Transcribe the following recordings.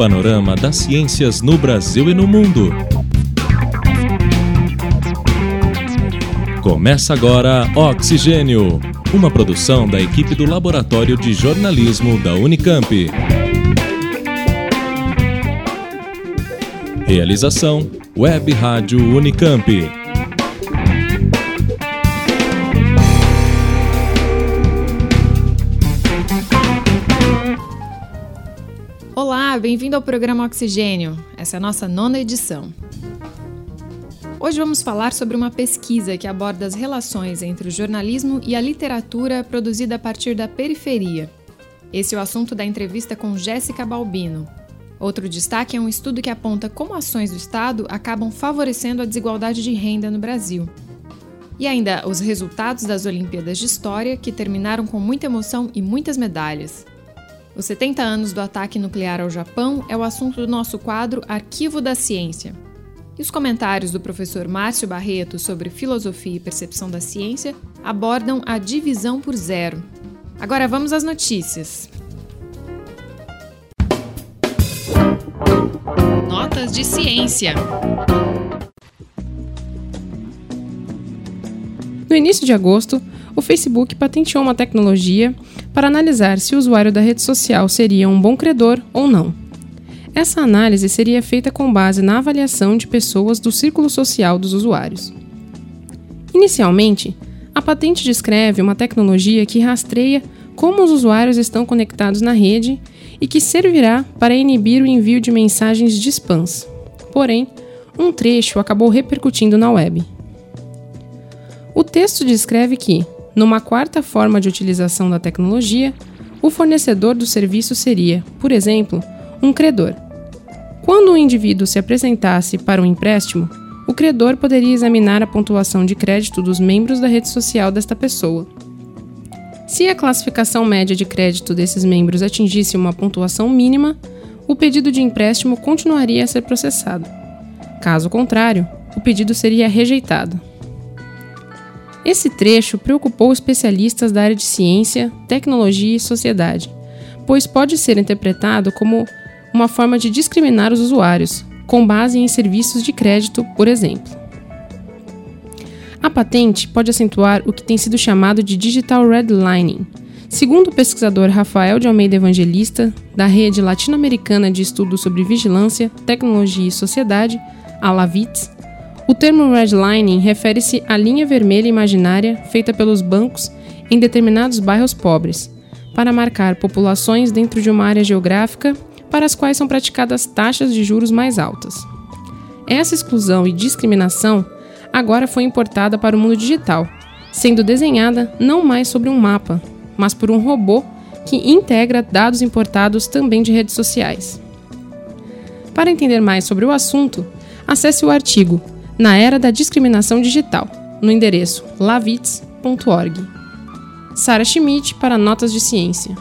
panorama das ciências no Brasil e no mundo. Começa agora Oxigênio, uma produção da equipe do Laboratório de Jornalismo da Unicamp. Realização Web Rádio Unicamp. Bem-vindo ao programa Oxigênio. Essa é a nossa nona edição. Hoje vamos falar sobre uma pesquisa que aborda as relações entre o jornalismo e a literatura produzida a partir da periferia. Esse é o assunto da entrevista com Jéssica Balbino. Outro destaque é um estudo que aponta como ações do Estado acabam favorecendo a desigualdade de renda no Brasil. E ainda os resultados das Olimpíadas de História, que terminaram com muita emoção e muitas medalhas. Os 70 anos do ataque nuclear ao Japão é o assunto do nosso quadro Arquivo da Ciência. E os comentários do professor Márcio Barreto sobre filosofia e percepção da ciência abordam a divisão por zero. Agora vamos às notícias. Notas de ciência. No início de agosto, o Facebook patenteou uma tecnologia para analisar se o usuário da rede social seria um bom credor ou não. Essa análise seria feita com base na avaliação de pessoas do círculo social dos usuários. Inicialmente, a patente descreve uma tecnologia que rastreia como os usuários estão conectados na rede e que servirá para inibir o envio de mensagens de spams. Porém, um trecho acabou repercutindo na web. O texto descreve que, numa quarta forma de utilização da tecnologia, o fornecedor do serviço seria, por exemplo, um credor. Quando um indivíduo se apresentasse para um empréstimo, o credor poderia examinar a pontuação de crédito dos membros da rede social desta pessoa. Se a classificação média de crédito desses membros atingisse uma pontuação mínima, o pedido de empréstimo continuaria a ser processado. Caso contrário, o pedido seria rejeitado. Esse trecho preocupou especialistas da área de ciência, tecnologia e sociedade, pois pode ser interpretado como uma forma de discriminar os usuários, com base em serviços de crédito, por exemplo. A patente pode acentuar o que tem sido chamado de digital redlining. Segundo o pesquisador Rafael de Almeida Evangelista, da Rede Latino-Americana de Estudos sobre Vigilância, Tecnologia e Sociedade, a LAVITS, o termo redlining refere-se à linha vermelha imaginária feita pelos bancos em determinados bairros pobres, para marcar populações dentro de uma área geográfica para as quais são praticadas taxas de juros mais altas. Essa exclusão e discriminação agora foi importada para o mundo digital, sendo desenhada não mais sobre um mapa, mas por um robô que integra dados importados também de redes sociais. Para entender mais sobre o assunto, acesse o artigo na era da discriminação digital, no endereço lavits.org. Sara Schmidt para Notas de Ciência.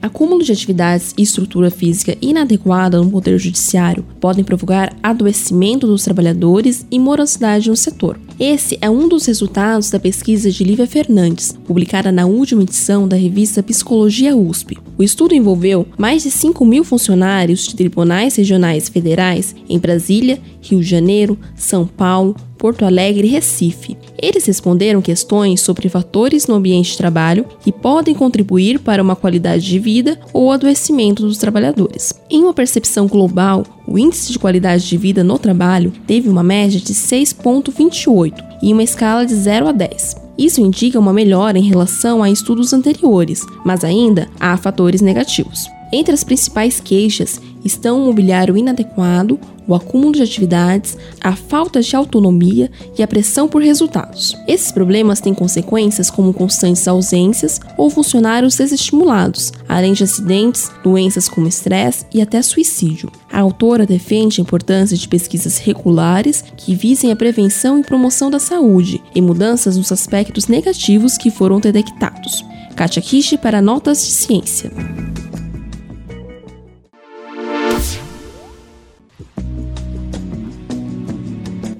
Acúmulo de atividades e estrutura física inadequada no poder judiciário podem provocar adoecimento dos trabalhadores e morosidade no setor. Esse é um dos resultados da pesquisa de Lívia Fernandes, publicada na última edição da revista Psicologia USP. O estudo envolveu mais de 5 mil funcionários de tribunais regionais federais em Brasília, Rio de Janeiro, São Paulo, Porto Alegre e Recife. Eles responderam questões sobre fatores no ambiente de trabalho que podem contribuir para uma qualidade de vida ou adoecimento dos trabalhadores. Em uma percepção global, o índice de qualidade de vida no trabalho teve uma média de 6,28 e uma escala de 0 a 10. Isso indica uma melhora em relação a estudos anteriores, mas ainda há fatores negativos. Entre as principais queixas estão o mobiliário inadequado, o acúmulo de atividades, a falta de autonomia e a pressão por resultados. Esses problemas têm consequências como constantes ausências ou funcionários desestimulados, além de acidentes, doenças como estresse e até suicídio. A autora defende a importância de pesquisas regulares que visem a prevenção e promoção da saúde e mudanças nos aspectos negativos que foram detectados. Katia Kishi para Notas de Ciência.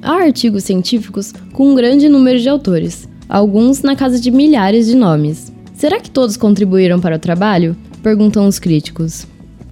Há artigos científicos com um grande número de autores, alguns na casa de milhares de nomes. Será que todos contribuíram para o trabalho? Perguntam os críticos.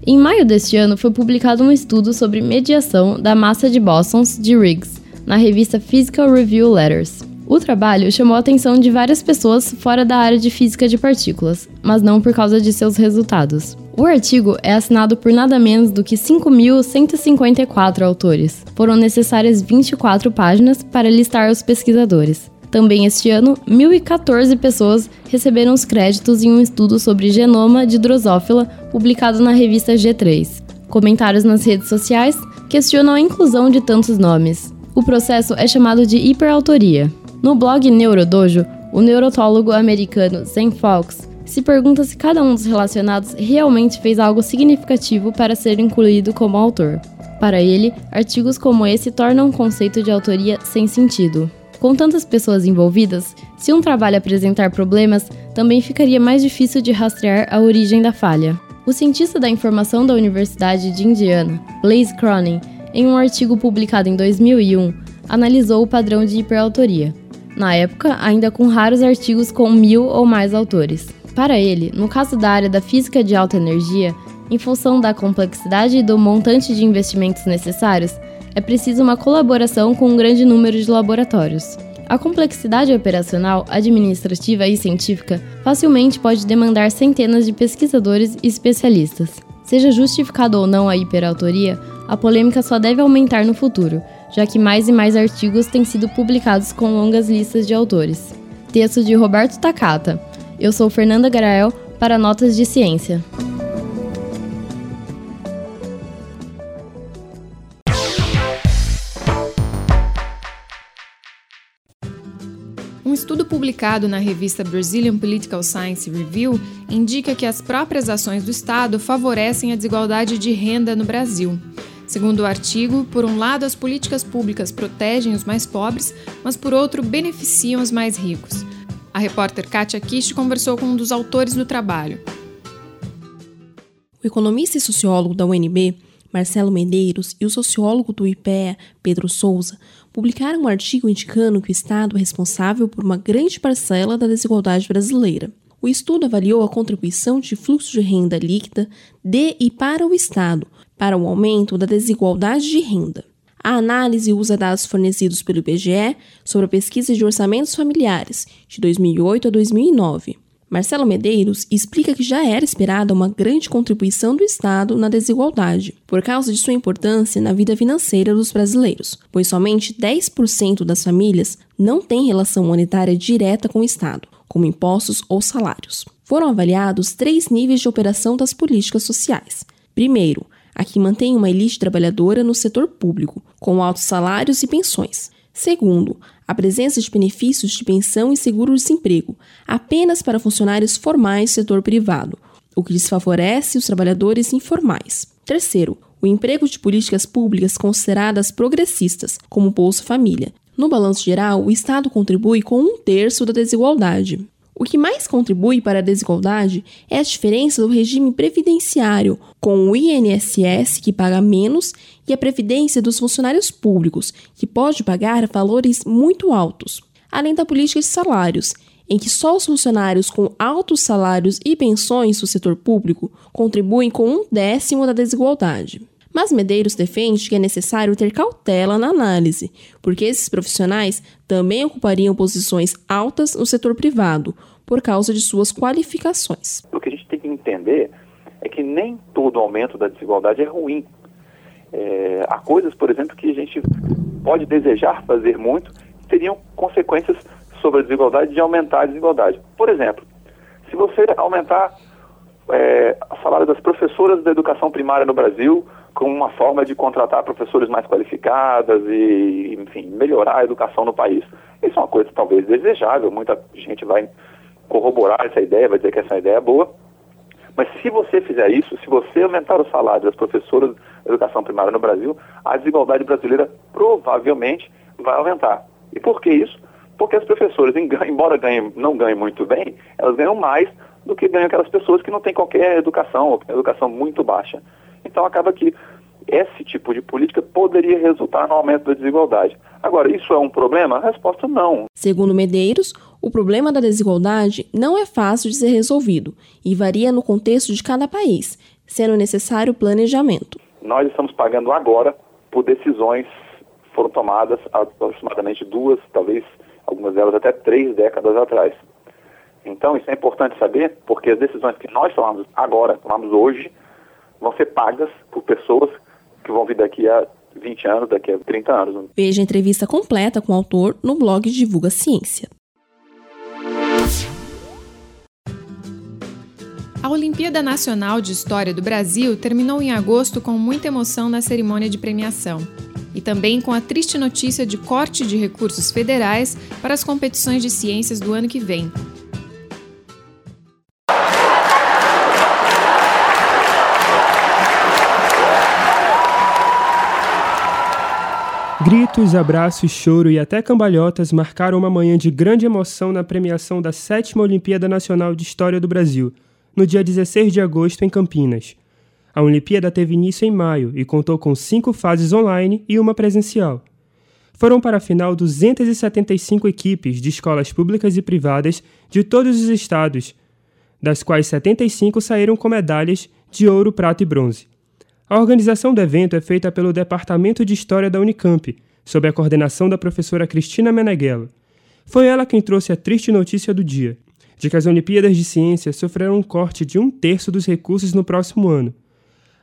Em maio deste ano foi publicado um estudo sobre mediação da massa de bósons de Riggs na revista Physical Review Letters. O trabalho chamou a atenção de várias pessoas fora da área de física de partículas, mas não por causa de seus resultados. O artigo é assinado por nada menos do que 5.154 autores. Foram necessárias 24 páginas para listar os pesquisadores. Também este ano, 1.014 pessoas receberam os créditos em um estudo sobre genoma de Drosophila publicado na revista G3. Comentários nas redes sociais questionam a inclusão de tantos nomes. O processo é chamado de hiperautoria. No blog Neurodojo, o neurotólogo americano Zen Fox se pergunta se cada um dos relacionados realmente fez algo significativo para ser incluído como autor. Para ele, artigos como esse tornam o conceito de autoria sem sentido. Com tantas pessoas envolvidas, se um trabalho apresentar problemas, também ficaria mais difícil de rastrear a origem da falha. O cientista da informação da Universidade de Indiana, Blaise Cronin, em um artigo publicado em 2001, analisou o padrão de hiperautoria. Na época, ainda com raros artigos com mil ou mais autores. Para ele, no caso da área da física de alta energia, em função da complexidade e do montante de investimentos necessários, é preciso uma colaboração com um grande número de laboratórios. A complexidade operacional, administrativa e científica facilmente pode demandar centenas de pesquisadores e especialistas. Seja justificado ou não a hiperautoria, a polêmica só deve aumentar no futuro, já que mais e mais artigos têm sido publicados com longas listas de autores. Texto de Roberto Takata. Eu sou Fernanda Garael para Notas de Ciência. Um estudo publicado na revista Brazilian Political Science Review indica que as próprias ações do Estado favorecem a desigualdade de renda no Brasil. Segundo o artigo, por um lado, as políticas públicas protegem os mais pobres, mas por outro, beneficiam os mais ricos. A repórter Kátia Kish conversou com um dos autores do trabalho. O economista e sociólogo da UNB, Marcelo Medeiros, e o sociólogo do IPEA, Pedro Souza, publicaram um artigo indicando que o Estado é responsável por uma grande parcela da desigualdade brasileira. O estudo avaliou a contribuição de fluxo de renda líquida de e para o Estado para o aumento da desigualdade de renda. A análise usa dados fornecidos pelo IBGE sobre a pesquisa de orçamentos familiares de 2008 a 2009. Marcelo Medeiros explica que já era esperada uma grande contribuição do Estado na desigualdade, por causa de sua importância na vida financeira dos brasileiros, pois somente 10% das famílias não têm relação monetária direta com o Estado, como impostos ou salários. Foram avaliados três níveis de operação das políticas sociais. Primeiro, a que mantém uma elite trabalhadora no setor público, com altos salários e pensões. Segundo, a presença de benefícios de pensão e seguro-desemprego apenas para funcionários formais do setor privado, o que desfavorece os trabalhadores informais. Terceiro, o emprego de políticas públicas consideradas progressistas, como Bolsa Família. No balanço geral, o Estado contribui com um terço da desigualdade. O que mais contribui para a desigualdade é a diferença do regime previdenciário, com o INSS, que paga menos, e a previdência dos funcionários públicos, que pode pagar valores muito altos, além da política de salários, em que só os funcionários com altos salários e pensões do setor público contribuem com um décimo da desigualdade. Mas Medeiros defende que é necessário ter cautela na análise, porque esses profissionais também ocupariam posições altas no setor privado, por causa de suas qualificações. O que a gente tem que entender é que nem todo aumento da desigualdade é ruim. É, há coisas, por exemplo, que a gente pode desejar fazer muito, teriam consequências sobre a desigualdade de aumentar a desigualdade. Por exemplo, se você aumentar é, o salário das professoras da educação primária no Brasil como uma forma de contratar professores mais qualificadas e, enfim, melhorar a educação no país. Isso é uma coisa talvez desejável, muita gente vai corroborar essa ideia, vai dizer que essa ideia é boa. Mas se você fizer isso, se você aumentar o salário das professoras educação primária no Brasil, a desigualdade brasileira provavelmente vai aumentar. E por que isso? Porque as professoras, embora ganhem, não ganhem muito bem, elas ganham mais do que ganham aquelas pessoas que não têm qualquer educação, ou educação muito baixa. Então acaba que esse tipo de política poderia resultar no aumento da desigualdade. Agora, isso é um problema? A resposta não. Segundo Medeiros, o problema da desigualdade não é fácil de ser resolvido e varia no contexto de cada país, sendo necessário planejamento. Nós estamos pagando agora por decisões que foram tomadas aproximadamente duas, talvez algumas delas até três décadas atrás. Então, isso é importante saber, porque as decisões que nós tomamos agora, tomamos hoje, vão ser pagas por pessoas que vão vir daqui a 20 anos, daqui a 30 anos. Veja a entrevista completa com o autor no blog Divulga Ciência. A Olimpíada Nacional de História do Brasil terminou em agosto com muita emoção na cerimônia de premiação. E também com a triste notícia de corte de recursos federais para as competições de ciências do ano que vem, Gritos, abraços, choro e até cambalhotas marcaram uma manhã de grande emoção na premiação da sétima Olimpíada Nacional de História do Brasil, no dia 16 de agosto em Campinas. A Olimpíada teve início em maio e contou com cinco fases online e uma presencial. Foram para a final 275 equipes de escolas públicas e privadas de todos os estados, das quais 75 saíram com medalhas de ouro, prata e bronze. A organização do evento é feita pelo Departamento de História da Unicamp, sob a coordenação da professora Cristina Meneghello. Foi ela quem trouxe a triste notícia do dia, de que as Olimpíadas de Ciências sofrerão um corte de um terço dos recursos no próximo ano.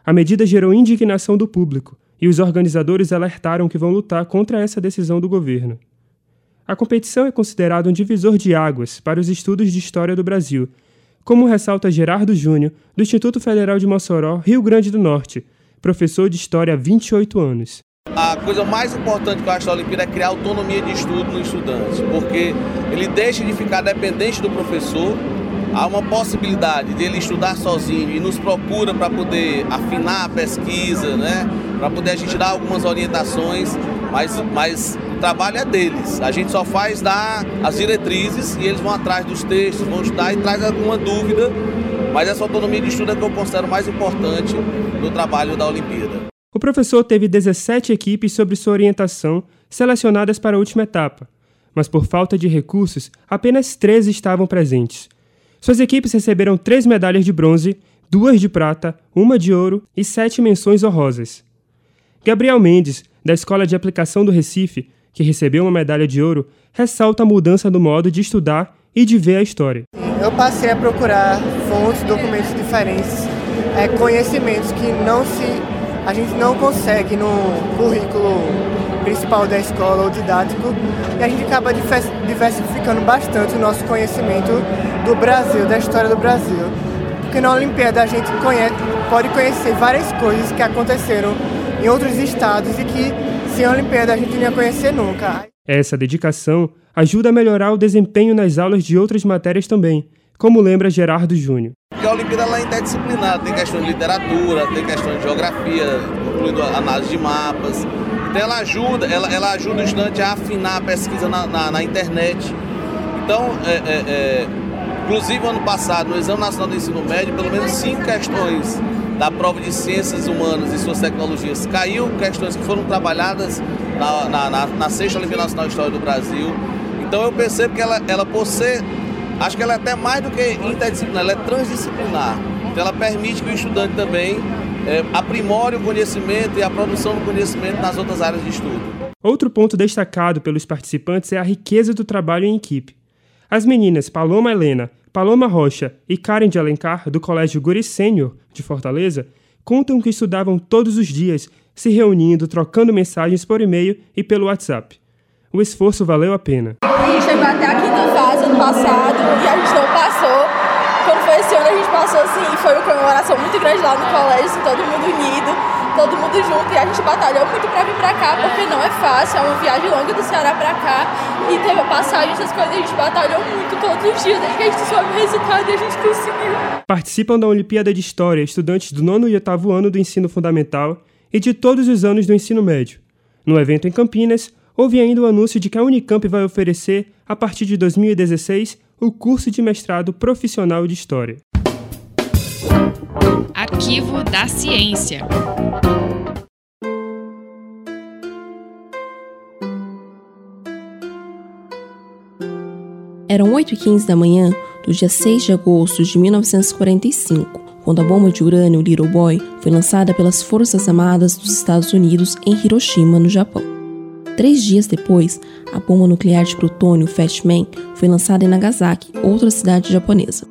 A medida gerou indignação do público, e os organizadores alertaram que vão lutar contra essa decisão do governo. A competição é considerada um divisor de águas para os estudos de história do Brasil como ressalta Gerardo Júnior, do Instituto Federal de Mossoró, Rio Grande do Norte, professor de História há 28 anos. A coisa mais importante que eu acho da Olimpíada é criar autonomia de estudo no estudante, porque ele deixa de ficar dependente do professor, há uma possibilidade de ele estudar sozinho e nos procura para poder afinar a pesquisa, né? para poder a gente dar algumas orientações, mas, mas trabalho é deles. A gente só faz dar as diretrizes e eles vão atrás dos textos, vão estudar e traz alguma dúvida. Mas essa autonomia de estudo é que eu considero mais importante no trabalho da Olimpíada. Professor teve 17 equipes sob sua orientação selecionadas para a última etapa, mas por falta de recursos, apenas 13 estavam presentes. Suas equipes receberam três medalhas de bronze, duas de prata, uma de ouro e sete menções honrosas. Gabriel Mendes, da Escola de Aplicação do Recife, que recebeu uma medalha de ouro, ressalta a mudança no modo de estudar e de ver a história. Eu passei a procurar fontes, documentos diferentes, é, conhecimentos que não se a gente não consegue no currículo principal da escola ou didático e a gente acaba diversificando bastante o nosso conhecimento do Brasil, da história do Brasil. Porque na Olimpíada a gente conhece, pode conhecer várias coisas que aconteceram em outros estados e que sem a Olimpíada a gente não ia conhecer nunca. Essa dedicação ajuda a melhorar o desempenho nas aulas de outras matérias também, como lembra Gerardo Júnior. A Olimpíada é interdisciplinar, tem questão de literatura, tem questão de geografia, incluindo análise de mapas. Então ela ajuda, ela, ela ajuda o estudante a afinar a pesquisa na, na, na internet. Então, é, é, é, inclusive ano passado, no Exame Nacional do Ensino Médio, pelo menos cinco questões da prova de ciências humanas e suas tecnologias caiu, questões que foram trabalhadas na, na, na, na sexta Olimpíada Nacional de História do Brasil. Então eu percebo que ela, ela por ser, acho que ela é até mais do que interdisciplinar, ela é transdisciplinar. Então ela permite que o estudante também é, aprimore o conhecimento e a produção do conhecimento nas outras áreas de estudo. Outro ponto destacado pelos participantes é a riqueza do trabalho em equipe. As meninas Paloma Helena Paloma Rocha e Karen de Alencar, do Colégio Guri Sênior, de Fortaleza, contam que estudavam todos os dias, se reunindo, trocando mensagens por e-mail e pelo WhatsApp. O esforço valeu a pena. A gente chegou até a quinta fase ano passado e a gente não passou. Quando foi esse ano a gente passou assim, foi uma comemoração muito grande lá no colégio, assim, todo mundo unido todo mundo junto e a gente batalhou muito para vir para cá, porque não é fácil, é uma viagem longa do Ceará para cá e teve a passagem, essas coisas, a gente batalhou muito todos os dias, desde que a gente soube o resultado e a gente conseguiu. Participam da Olimpíada de História estudantes do nono e oitavo ano do ensino fundamental e de todos os anos do ensino médio. No evento em Campinas, Houve ainda o anúncio de que a Unicamp vai oferecer, a partir de 2016, o curso de mestrado profissional de História. Arquivo da Ciência. Eram 8h15 da manhã do dia 6 de agosto de 1945, quando a bomba de urânio Little Boy foi lançada pelas Forças Armadas dos Estados Unidos em Hiroshima, no Japão. Três dias depois, a bomba nuclear de plutônio Fat Man foi lançada em Nagasaki, outra cidade japonesa.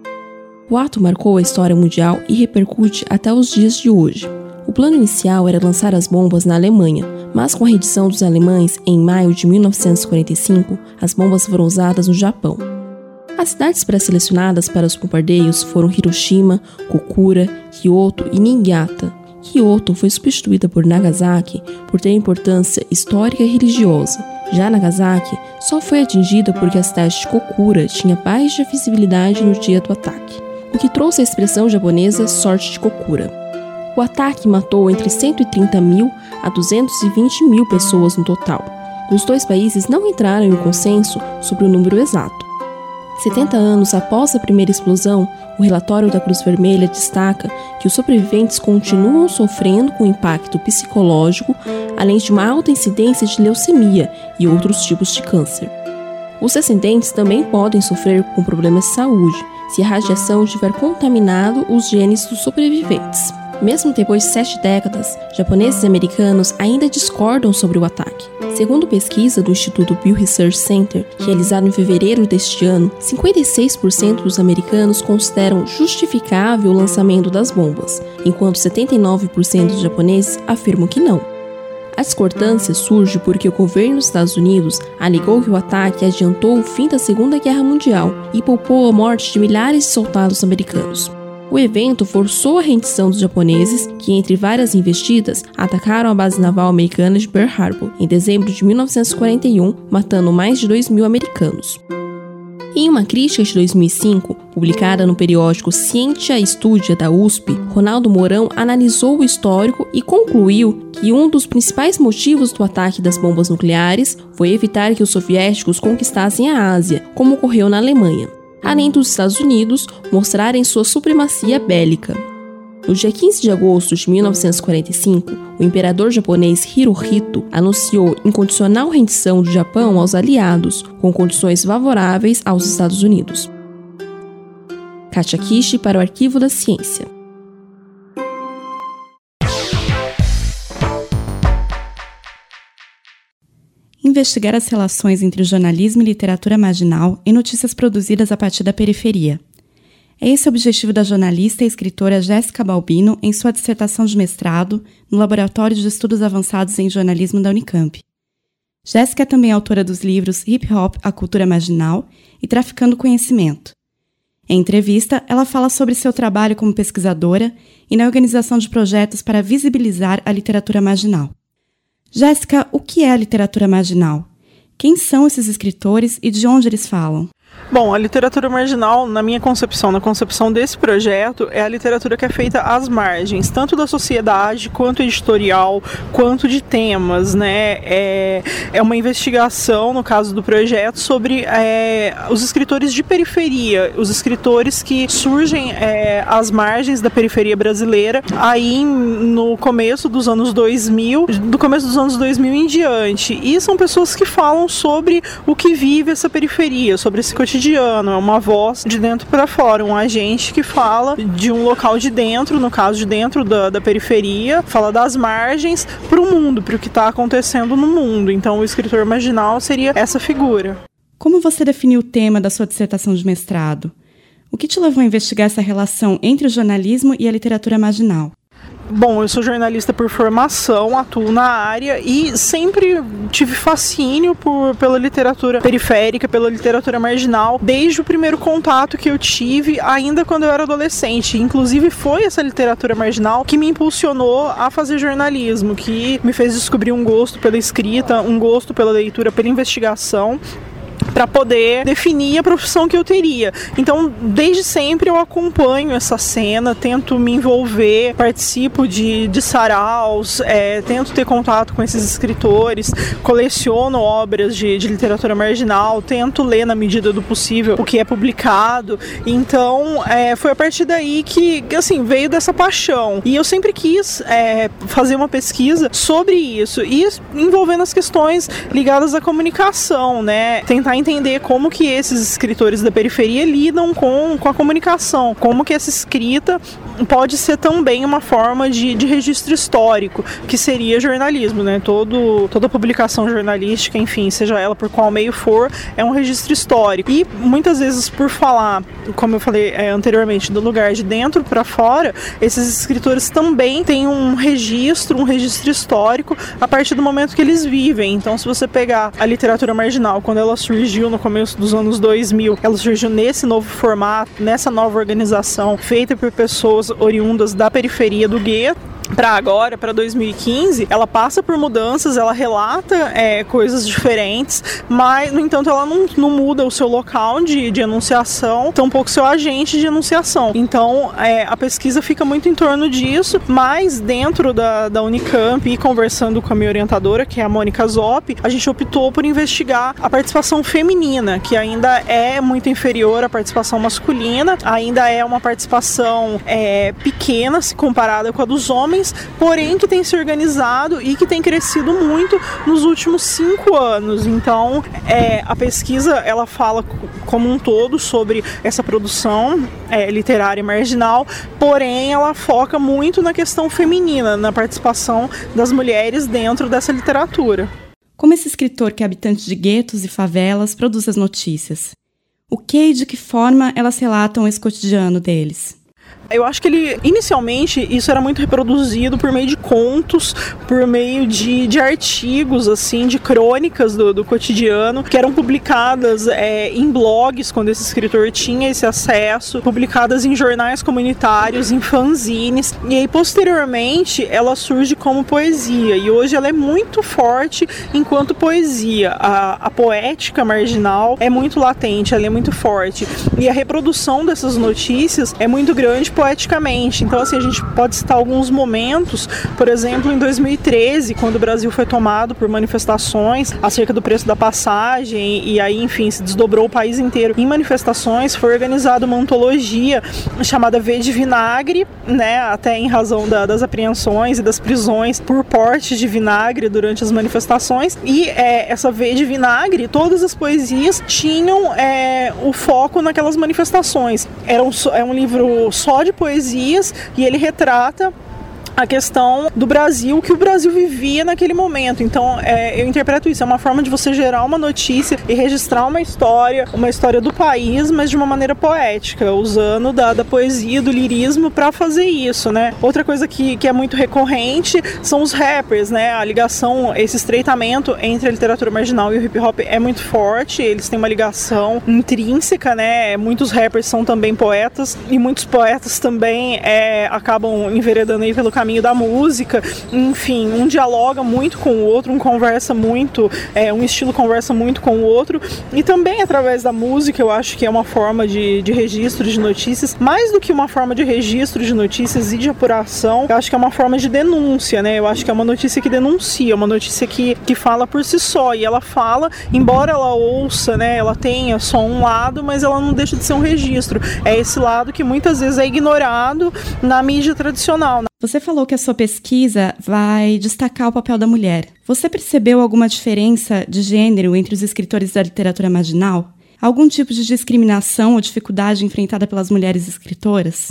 O ato marcou a história mundial e repercute até os dias de hoje. O plano inicial era lançar as bombas na Alemanha, mas com a rendição dos alemães em maio de 1945, as bombas foram usadas no Japão. As cidades pré-selecionadas para os bombardeios foram Hiroshima, Kokura, Kyoto e Niigata. Kyoto foi substituída por Nagasaki por ter importância histórica e religiosa. Já Nagasaki só foi atingida porque a cidade de Kokura tinha baixa visibilidade no dia do ataque, o que trouxe a expressão japonesa sorte de Kokura. O ataque matou entre 130 mil a 220 mil pessoas no total. Os dois países não entraram em consenso sobre o número exato. 70 anos após a primeira explosão, o relatório da Cruz Vermelha destaca que os sobreviventes continuam sofrendo com impacto psicológico, além de uma alta incidência de leucemia e outros tipos de câncer. Os descendentes também podem sofrer com problemas de saúde se a radiação tiver contaminado os genes dos sobreviventes. Mesmo depois de sete décadas, japoneses e americanos ainda discordam sobre o ataque. Segundo pesquisa do Instituto Pew Research Center, realizada em fevereiro deste ano, 56% dos americanos consideram justificável o lançamento das bombas, enquanto 79% dos japoneses afirmam que não. A discordância surge porque o governo dos Estados Unidos alegou que o ataque adiantou o fim da Segunda Guerra Mundial e poupou a morte de milhares de soldados americanos. O evento forçou a rendição dos japoneses, que, entre várias investidas, atacaram a base naval americana de Pearl Harbor em dezembro de 1941, matando mais de 2 mil americanos. Em uma crítica de 2005, publicada no periódico Ciência Estúdia da USP, Ronaldo Mourão analisou o histórico e concluiu que um dos principais motivos do ataque das bombas nucleares foi evitar que os soviéticos conquistassem a Ásia, como ocorreu na Alemanha além dos Estados Unidos mostrarem sua supremacia bélica. No dia 15 de agosto de 1945, o imperador japonês Hirohito anunciou incondicional rendição do Japão aos aliados, com condições favoráveis aos Estados Unidos. Katia Kishi para o Arquivo da Ciência. Investigar as relações entre jornalismo e literatura marginal em notícias produzidas a partir da periferia. É esse o objetivo da jornalista e escritora Jéssica Balbino em sua dissertação de mestrado no Laboratório de Estudos Avançados em Jornalismo da Unicamp. Jéssica é também autora dos livros Hip Hop, a Cultura Marginal e Traficando Conhecimento. Em entrevista, ela fala sobre seu trabalho como pesquisadora e na organização de projetos para visibilizar a literatura marginal. Jéssica, o que é a literatura marginal? Quem são esses escritores e de onde eles falam? Bom, a literatura marginal, na minha concepção, na concepção desse projeto, é a literatura que é feita às margens, tanto da sociedade, quanto editorial, quanto de temas, né? É, é uma investigação, no caso do projeto, sobre é, os escritores de periferia, os escritores que surgem é, às margens da periferia brasileira, aí no começo dos anos 2000, do começo dos anos 2000 em diante. E são pessoas que falam sobre o que vive essa periferia, sobre esse cotidiano é uma voz de dentro para fora, um agente que fala de um local de dentro, no caso de dentro da, da periferia, fala das margens para o mundo, para o que está acontecendo no mundo. Então, o escritor marginal seria essa figura. Como você definiu o tema da sua dissertação de mestrado? O que te levou a investigar essa relação entre o jornalismo e a literatura marginal? Bom, eu sou jornalista por formação, atuo na área e sempre tive fascínio por, pela literatura periférica, pela literatura marginal, desde o primeiro contato que eu tive, ainda quando eu era adolescente. Inclusive, foi essa literatura marginal que me impulsionou a fazer jornalismo, que me fez descobrir um gosto pela escrita, um gosto pela leitura, pela investigação para poder definir a profissão que eu teria. Então, desde sempre eu acompanho essa cena, tento me envolver, participo de, de saraus, é, tento ter contato com esses escritores, coleciono obras de, de literatura marginal, tento ler na medida do possível o que é publicado. Então, é, foi a partir daí que, assim, veio dessa paixão. E eu sempre quis é, fazer uma pesquisa sobre isso e envolvendo as questões ligadas à comunicação, né? Tentar entender como que esses escritores da periferia lidam com, com a comunicação, como que essa escrita pode ser também uma forma de, de registro histórico, que seria jornalismo, né? Todo, toda publicação jornalística, enfim, seja ela por qual meio for, é um registro histórico. E muitas vezes, por falar, como eu falei é, anteriormente, do lugar de dentro para fora, esses escritores também têm um registro, um registro histórico a partir do momento que eles vivem. Então, se você pegar a literatura marginal, quando ela surgiu no começo dos anos 2000, ela surgiu nesse novo formato, nessa nova organização, feita por pessoas oriundas da periferia do gueto para agora, para 2015, ela passa por mudanças, ela relata é, coisas diferentes, mas, no entanto, ela não, não muda o seu local de, de enunciação, tampouco seu agente de enunciação. Então, é, a pesquisa fica muito em torno disso, mas dentro da, da Unicamp e conversando com a minha orientadora, que é a Mônica Zop, a gente optou por investigar a participação feminina, que ainda é muito inferior à participação masculina, ainda é uma participação é, pequena se comparada com a dos homens porém que tem se organizado e que tem crescido muito nos últimos cinco anos. Então, é, a pesquisa ela fala como um todo sobre essa produção é, literária marginal, porém ela foca muito na questão feminina, na participação das mulheres dentro dessa literatura. Como esse escritor que é habitante de guetos e favelas produz as notícias? O que e de que forma elas relatam esse cotidiano deles? Eu acho que ele, inicialmente, isso era muito reproduzido por meio de contos, por meio de, de artigos, assim, de crônicas do, do cotidiano, que eram publicadas é, em blogs, quando esse escritor tinha esse acesso, publicadas em jornais comunitários, em fanzines, e aí, posteriormente, ela surge como poesia, e hoje ela é muito forte enquanto poesia. A, a poética marginal é muito latente, ela é muito forte, e a reprodução dessas notícias é muito grande poeticamente. Então, assim, a gente pode citar alguns momentos, por exemplo, em 2013, quando o Brasil foi tomado por manifestações acerca do preço da passagem, e aí, enfim, se desdobrou o país inteiro em manifestações, foi organizada uma antologia chamada V de Vinagre, né, até em razão da, das apreensões e das prisões por porte de vinagre durante as manifestações. E é, essa V de Vinagre, todas as poesias tinham é, o foco naquelas manifestações. Era um, é um livro só de de poesias e ele retrata a questão do Brasil, que o Brasil vivia naquele momento. Então, é, eu interpreto isso, é uma forma de você gerar uma notícia e registrar uma história, uma história do país, mas de uma maneira poética, usando da, da poesia, do lirismo para fazer isso, né? Outra coisa que, que é muito recorrente são os rappers, né? A ligação, esse estreitamento entre a literatura marginal e o hip hop é muito forte, eles têm uma ligação intrínseca, né? Muitos rappers são também poetas e muitos poetas também é, acabam enveredando aí pelo caminho caminho da música, enfim, um dialoga muito com o outro, um conversa muito, é, um estilo conversa muito com o outro, e também através da música eu acho que é uma forma de, de registro de notícias, mais do que uma forma de registro de notícias e de apuração, eu acho que é uma forma de denúncia, né? Eu acho que é uma notícia que denuncia, uma notícia que, que fala por si só, e ela fala, embora ela ouça, né, ela tenha só um lado, mas ela não deixa de ser um registro. É esse lado que muitas vezes é ignorado na mídia tradicional. Você falou que a sua pesquisa vai destacar o papel da mulher. Você percebeu alguma diferença de gênero entre os escritores da literatura marginal? Algum tipo de discriminação ou dificuldade enfrentada pelas mulheres escritoras?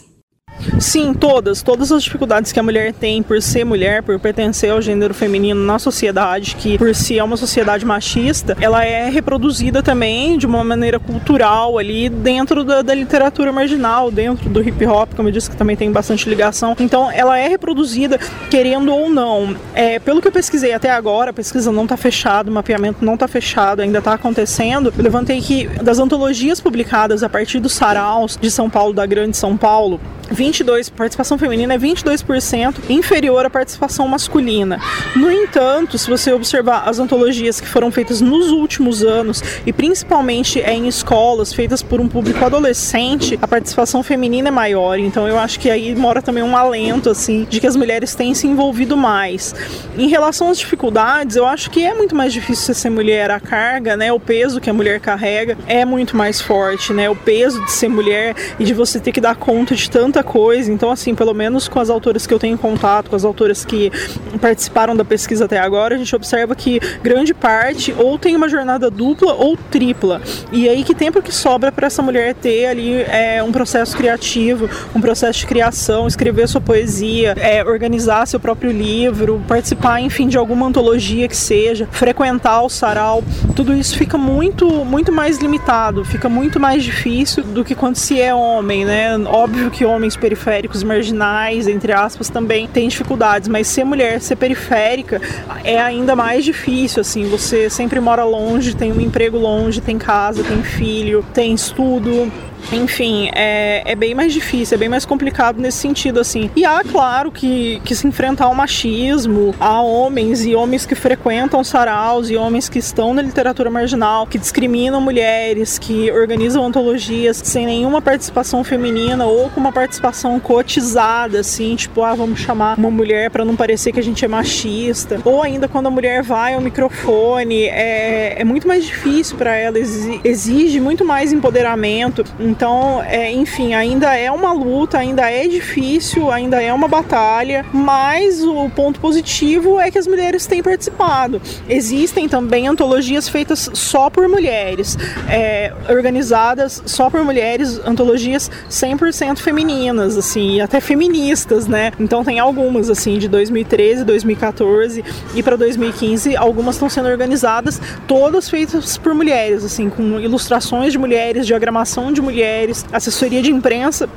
Sim, todas. Todas as dificuldades que a mulher tem por ser mulher, por pertencer ao gênero feminino na sociedade, que por si é uma sociedade machista, ela é reproduzida também de uma maneira cultural ali dentro da, da literatura marginal, dentro do hip hop, como eu disse, que também tem bastante ligação. Então, ela é reproduzida, querendo ou não. É, pelo que eu pesquisei até agora, a pesquisa não está fechada, o mapeamento não está fechado, ainda está acontecendo. Eu levantei que das antologias publicadas a partir dos saraus de São Paulo, da Grande São Paulo, 22, participação feminina é 22% inferior à participação masculina. No entanto, se você observar as antologias que foram feitas nos últimos anos e principalmente é em escolas feitas por um público adolescente, a participação feminina é maior. Então eu acho que aí mora também um alento assim de que as mulheres têm se envolvido mais. Em relação às dificuldades, eu acho que é muito mais difícil ser mulher, a carga, né, o peso que a mulher carrega é muito mais forte, né? O peso de ser mulher e de você ter que dar conta de tanta muita coisa. Então, assim, pelo menos com as autoras que eu tenho contato, com as autoras que participaram da pesquisa até agora, a gente observa que grande parte ou tem uma jornada dupla ou tripla. E aí, que tempo que sobra para essa mulher ter ali é, um processo criativo, um processo de criação, escrever sua poesia, é, organizar seu próprio livro, participar, enfim, de alguma antologia que seja, frequentar o sarau, tudo isso fica muito, muito mais limitado, fica muito mais difícil do que quando se é homem, né? Óbvio que periféricos, marginais, entre aspas, também têm dificuldades, mas ser mulher, ser periférica, é ainda mais difícil, assim, você sempre mora longe, tem um emprego longe, tem casa, tem filho, tem estudo, enfim, é, é bem mais difícil, é bem mais complicado nesse sentido, assim. E há, claro, que, que se enfrentar ao machismo, há homens e homens que frequentam saraus e homens que estão na literatura marginal, que discriminam mulheres, que organizam antologias sem nenhuma participação feminina ou com uma participação cotizada, assim, tipo, ah, vamos chamar uma mulher para não parecer que a gente é machista. Ou ainda quando a mulher vai ao microfone, é, é muito mais difícil para ela, exige muito mais empoderamento. Então, é, enfim, ainda é uma luta, ainda é difícil, ainda é uma batalha, mas o ponto positivo é que as mulheres têm participado. Existem também antologias feitas só por mulheres, é, organizadas só por mulheres, antologias 100% femininas, assim, até feministas, né? Então tem algumas, assim, de 2013, 2014 e para 2015, algumas estão sendo organizadas, todas feitas por mulheres, assim, com ilustrações de mulheres, diagramação de mulheres mulheres, assessoria de imprensa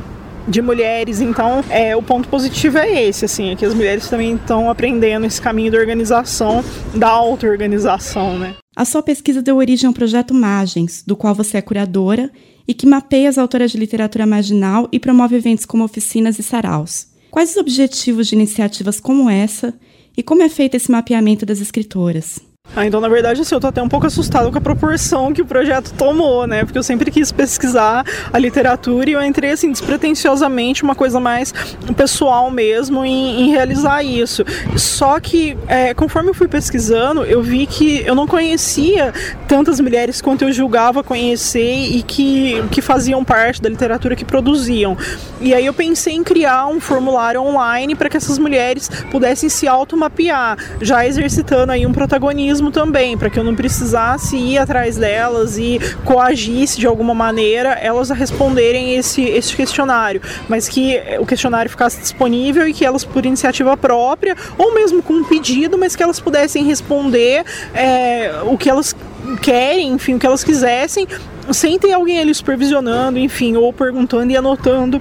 de mulheres. Então, é, o ponto positivo é esse, assim, é que as mulheres também estão aprendendo esse caminho da organização, da auto-organização, né? A sua pesquisa deu origem ao projeto Margens, do qual você é curadora e que mapeia as autoras de literatura marginal e promove eventos como oficinas e saraus. Quais os objetivos de iniciativas como essa e como é feito esse mapeamento das escritoras? Ah, então, na verdade, assim, eu tô até um pouco assustado com a proporção que o projeto tomou, né? Porque eu sempre quis pesquisar a literatura e eu entrei, assim, despretensiosamente, uma coisa mais pessoal mesmo, em, em realizar isso. Só que, é, conforme eu fui pesquisando, eu vi que eu não conhecia tantas mulheres quanto eu julgava conhecer e que, que faziam parte da literatura que produziam. E aí eu pensei em criar um formulário online para que essas mulheres pudessem se automapear, já exercitando aí um protagonismo mesmo também, para que eu não precisasse ir atrás delas e coagisse de alguma maneira elas a responderem esse, esse questionário, mas que o questionário ficasse disponível e que elas, por iniciativa própria, ou mesmo com um pedido, mas que elas pudessem responder é, o que elas querem, enfim, o que elas quisessem, sem ter alguém ali supervisionando, enfim, ou perguntando e anotando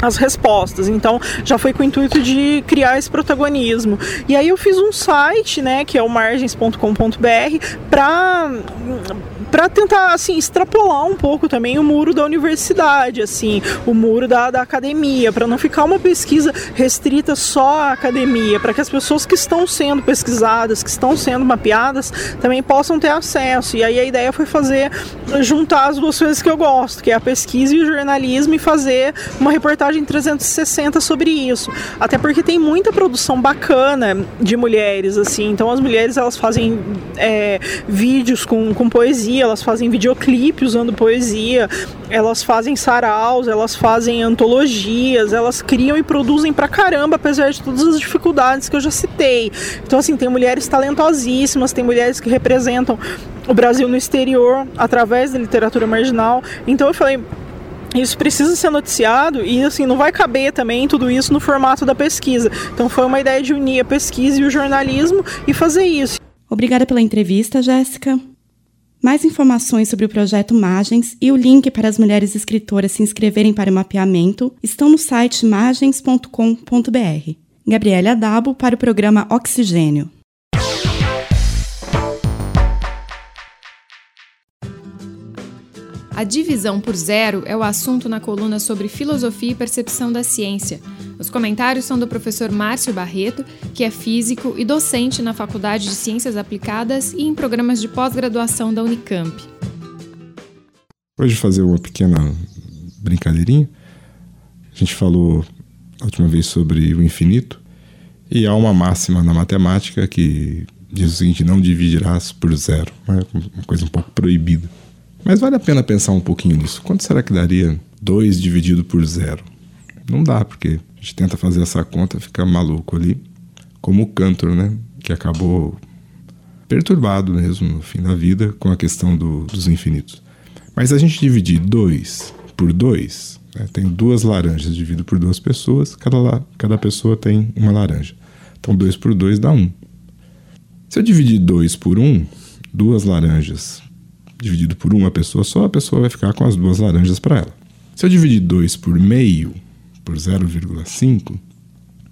as respostas. Então, já foi com o intuito de criar esse protagonismo. E aí eu fiz um site, né, que é o margens.com.br, para para tentar assim extrapolar um pouco também o muro da universidade, assim, o muro da, da academia, para não ficar uma pesquisa restrita só à academia, para que as pessoas que estão sendo pesquisadas, que estão sendo mapeadas, também possam ter acesso. E aí a ideia foi fazer juntar as duas coisas que eu gosto, que é a pesquisa e o jornalismo e fazer uma reportagem 360 sobre isso. Até porque tem muita produção bacana de mulheres assim. Então as mulheres elas fazem é, vídeos com, com poesia poesia, elas fazem videoclipe usando poesia, elas fazem saraus, elas fazem antologias, elas criam e produzem pra caramba, apesar de todas as dificuldades que eu já citei. Então, assim, tem mulheres talentosíssimas, tem mulheres que representam o Brasil no exterior através da literatura marginal. Então, eu falei, isso precisa ser noticiado e assim não vai caber também tudo isso no formato da pesquisa. Então foi uma ideia de unir a pesquisa e o jornalismo e fazer isso. Obrigada pela entrevista, Jéssica. Mais informações sobre o projeto Margens e o link para as mulheres escritoras se inscreverem para o mapeamento estão no site margens.com.br. Gabriela Dabo para o programa Oxigênio. A divisão por zero é o assunto na coluna sobre filosofia e percepção da ciência. Os comentários são do professor Márcio Barreto, que é físico e docente na Faculdade de Ciências Aplicadas e em programas de pós-graduação da Unicamp. Hoje fazer uma pequena brincadeirinha. A gente falou a última vez sobre o infinito e há uma máxima na matemática que diz o seguinte: não dividirás por zero. É uma coisa um pouco proibida. Mas vale a pena pensar um pouquinho nisso. Quanto será que daria 2 dividido por zero? Não dá, porque a gente tenta fazer essa conta, fica maluco ali, como o Cantor, né? Que acabou perturbado mesmo no fim da vida com a questão do, dos infinitos. Mas a gente dividir 2 por 2, né? tem duas laranjas dividido por duas pessoas, cada, cada pessoa tem uma laranja. Então 2 por 2 dá 1. Um. Se eu dividir 2 por 1, um, duas laranjas dividido por uma pessoa só, a pessoa vai ficar com as duas laranjas para ela. Se eu dividir 2 por meio, por 0,5,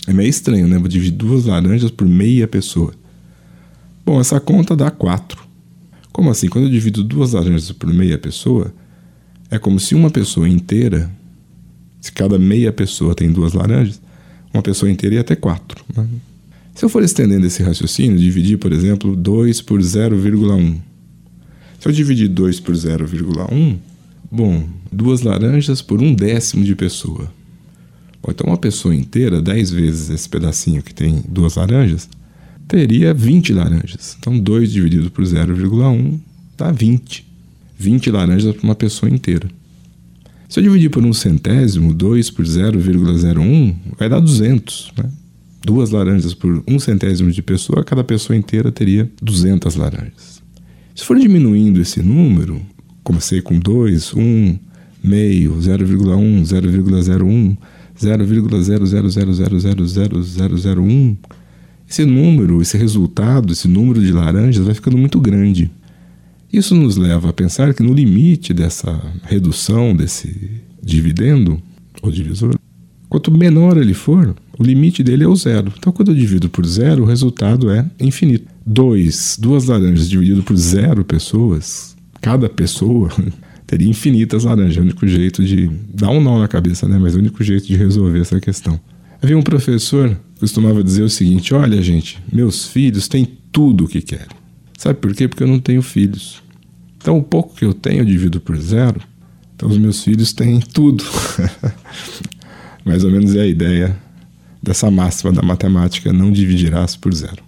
é meio estranho, né? Vou dividir duas laranjas por meia pessoa. Bom, essa conta dá 4. Como assim? Quando eu divido duas laranjas por meia pessoa, é como se uma pessoa inteira, se cada meia pessoa tem duas laranjas, uma pessoa inteira ia ter 4. Né? Se eu for estendendo esse raciocínio, dividir, por exemplo, 2 por 0,1. Se eu dividir 2 por 0,1, bom, duas laranjas por um décimo de pessoa. Bom, então uma pessoa inteira, 10 vezes esse pedacinho que tem duas laranjas, teria 20 laranjas. Então 2 dividido por 0,1 dá 20. 20 laranjas para uma pessoa inteira. Se eu dividir por um centésimo, 2 por 0,01, vai dar 200. Né? Duas laranjas por um centésimo de pessoa, cada pessoa inteira teria 200 laranjas. Se for diminuindo esse número, comecei com 2, 1, meio, 0,1, 0,01, 0,000000001, esse número, esse resultado, esse número de laranjas vai ficando muito grande. Isso nos leva a pensar que no limite dessa redução desse dividendo, ou divisor, quanto menor ele for, o limite dele é o zero. Então, quando eu divido por zero, o resultado é infinito. Dois, duas laranjas dividido por zero pessoas, cada pessoa teria infinitas laranjas. É o único jeito de dar um nó na cabeça, né? Mas é o único jeito de resolver essa questão. Havia um professor que costumava dizer o seguinte: Olha, gente, meus filhos têm tudo o que querem. Sabe por quê? Porque eu não tenho filhos. Então, o pouco que eu tenho eu divido por zero. Então, os meus filhos têm tudo. Mais ou menos é a ideia dessa máxima da matemática: não dividirás por zero.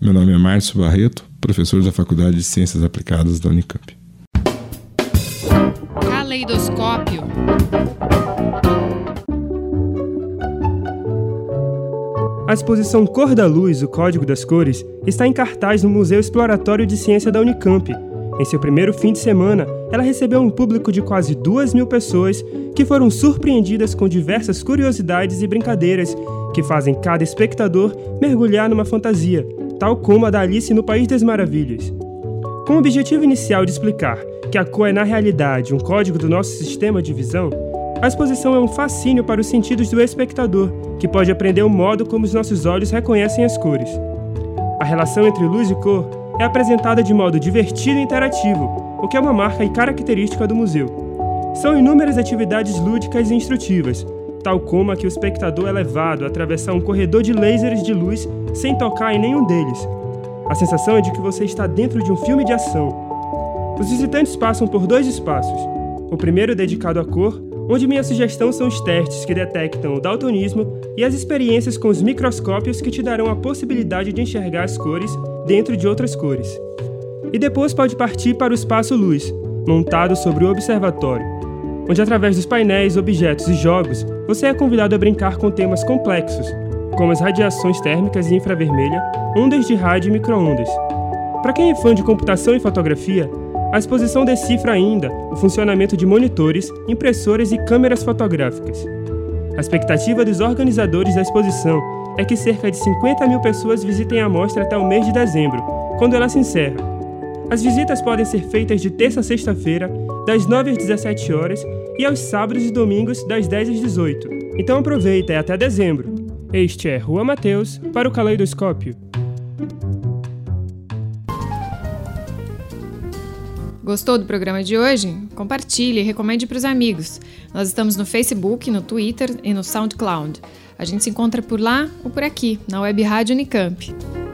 Meu nome é Márcio Barreto, professor da Faculdade de Ciências Aplicadas da Unicamp. Caleidoscópio. A exposição Cor da Luz, o Código das Cores, está em cartaz no Museu Exploratório de Ciência da Unicamp. Em seu primeiro fim de semana, ela recebeu um público de quase duas mil pessoas que foram surpreendidas com diversas curiosidades e brincadeiras que fazem cada espectador mergulhar numa fantasia, tal como a da Alice no País das Maravilhas. Com o objetivo inicial de explicar que a cor é, na realidade, um código do nosso sistema de visão, a exposição é um fascínio para os sentidos do espectador, que pode aprender o modo como os nossos olhos reconhecem as cores. A relação entre luz e cor é apresentada de modo divertido e interativo, o que é uma marca e característica do museu. São inúmeras atividades lúdicas e instrutivas, tal como a que o espectador é levado a atravessar um corredor de lasers de luz sem tocar em nenhum deles. A sensação é de que você está dentro de um filme de ação. Os visitantes passam por dois espaços. O primeiro dedicado à cor, onde minha sugestão são os testes que detectam o daltonismo e as experiências com os microscópios que te darão a possibilidade de enxergar as cores dentro de outras cores. E depois pode partir para o espaço luz, montado sobre o observatório, onde através dos painéis, objetos e jogos, você é convidado a brincar com temas complexos, como as radiações térmicas e infravermelha, ondas de rádio e microondas. Para quem é fã de computação e fotografia, a exposição decifra ainda o funcionamento de monitores, impressoras e câmeras fotográficas. A expectativa dos organizadores da exposição é que cerca de 50 mil pessoas visitem a mostra até o mês de dezembro, quando ela se encerra. As visitas podem ser feitas de terça a sexta-feira, das 9 às 17 horas, e aos sábados e domingos, das 10 às 18. Então aproveita, é até dezembro. Este é Rua Mateus para o Caleidoscópio. Gostou do programa de hoje? Compartilhe e recomende para os amigos. Nós estamos no Facebook, no Twitter e no SoundCloud. A gente se encontra por lá ou por aqui, na Web Rádio Unicamp.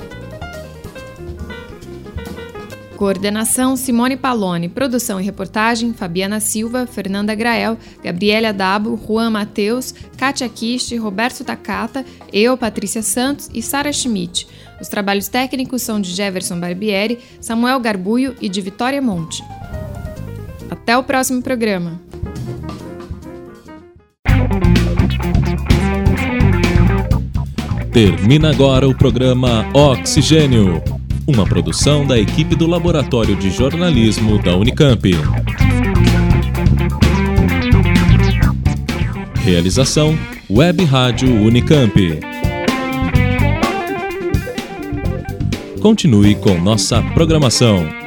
Coordenação Simone Palone, produção e reportagem Fabiana Silva, Fernanda Grael, Gabriela Dabo, Juan Mateus, Kátia Kist, Roberto Takata, eu, Patrícia Santos e Sara Schmidt. Os trabalhos técnicos são de Jefferson Barbieri, Samuel Garbuio e de Vitória Monte. Até o próximo programa. Termina agora o programa Oxigênio uma produção da equipe do Laboratório de Jornalismo da Unicamp. Realização Web Rádio Unicamp. Continue com nossa programação.